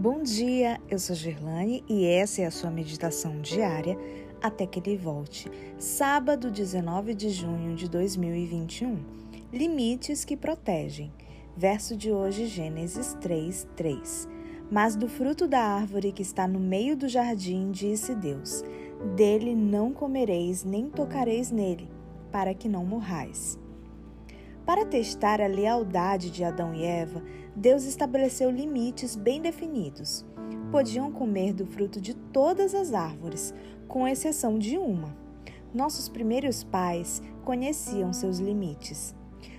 Bom dia, eu sou Gerlane e essa é a sua meditação diária até que ele volte. Sábado, 19 de junho de 2021. Limites que protegem. Verso de hoje, Gênesis 3, 3. Mas do fruto da árvore que está no meio do jardim, disse Deus: Dele não comereis, nem tocareis nele, para que não morrais. Para testar a lealdade de Adão e Eva, Deus estabeleceu limites bem definidos. Podiam comer do fruto de todas as árvores, com exceção de uma. Nossos primeiros pais conheciam seus limites.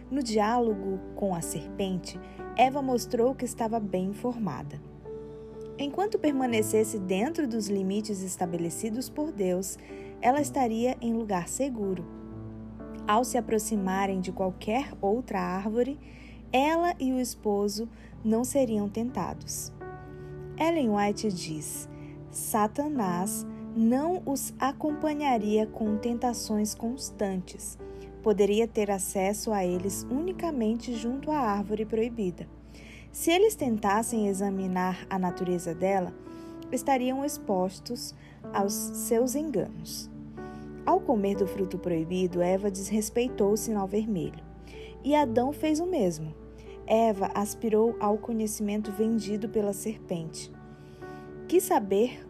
No diálogo com a serpente, Eva mostrou que estava bem informada. Enquanto permanecesse dentro dos limites estabelecidos por Deus, ela estaria em lugar seguro. Ao se aproximarem de qualquer outra árvore, ela e o esposo não seriam tentados. Ellen White diz: Satanás não os acompanharia com tentações constantes. Poderia ter acesso a eles unicamente junto à árvore proibida. Se eles tentassem examinar a natureza dela, estariam expostos aos seus enganos. Ao comer do fruto proibido, Eva desrespeitou o sinal vermelho. E Adão fez o mesmo. Eva aspirou ao conhecimento vendido pela serpente. Quis saber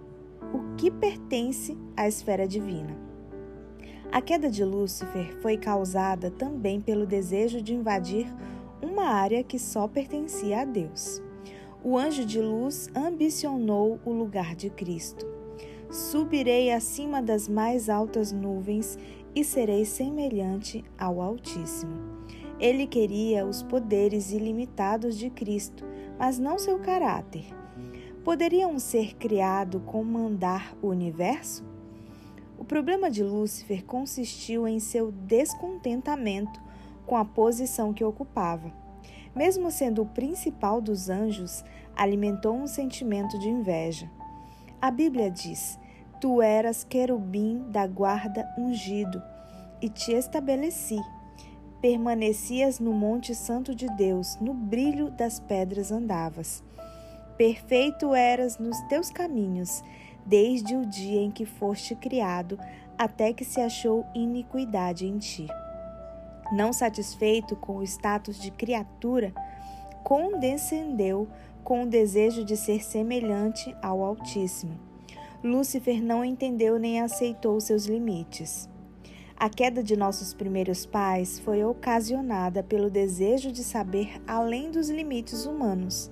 o que pertence à esfera divina. A queda de Lúcifer foi causada também pelo desejo de invadir uma área que só pertencia a Deus. O anjo de luz ambicionou o lugar de Cristo. Subirei acima das mais altas nuvens e serei semelhante ao Altíssimo. Ele queria os poderes ilimitados de Cristo, mas não seu caráter. Poderia um ser criado comandar o universo? O problema de Lúcifer consistiu em seu descontentamento com a posição que ocupava. Mesmo sendo o principal dos anjos, alimentou um sentimento de inveja. A Bíblia diz: Tu eras querubim da guarda ungido, e te estabeleci permanecias no Monte Santo de Deus, no brilho das pedras andavas. Perfeito eras nos teus caminhos, desde o dia em que foste criado, até que se achou iniquidade em ti. Não satisfeito com o status de criatura, condescendeu com o desejo de ser semelhante ao Altíssimo. Lúcifer não entendeu nem aceitou seus limites. A queda de nossos primeiros pais foi ocasionada pelo desejo de saber além dos limites humanos.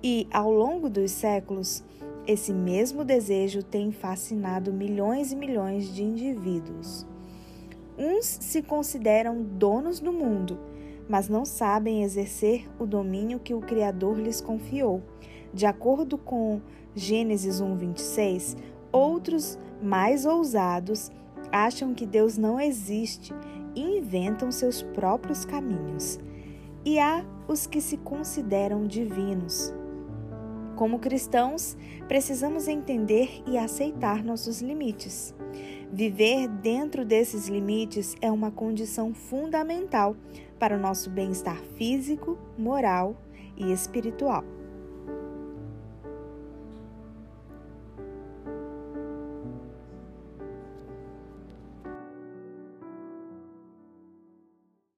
E, ao longo dos séculos, esse mesmo desejo tem fascinado milhões e milhões de indivíduos. Uns se consideram donos do mundo, mas não sabem exercer o domínio que o Criador lhes confiou. De acordo com Gênesis 1:26, outros mais ousados acham que Deus não existe e inventam seus próprios caminhos. E há os que se consideram divinos. Como cristãos, precisamos entender e aceitar nossos limites. Viver dentro desses limites é uma condição fundamental para o nosso bem-estar físico, moral e espiritual.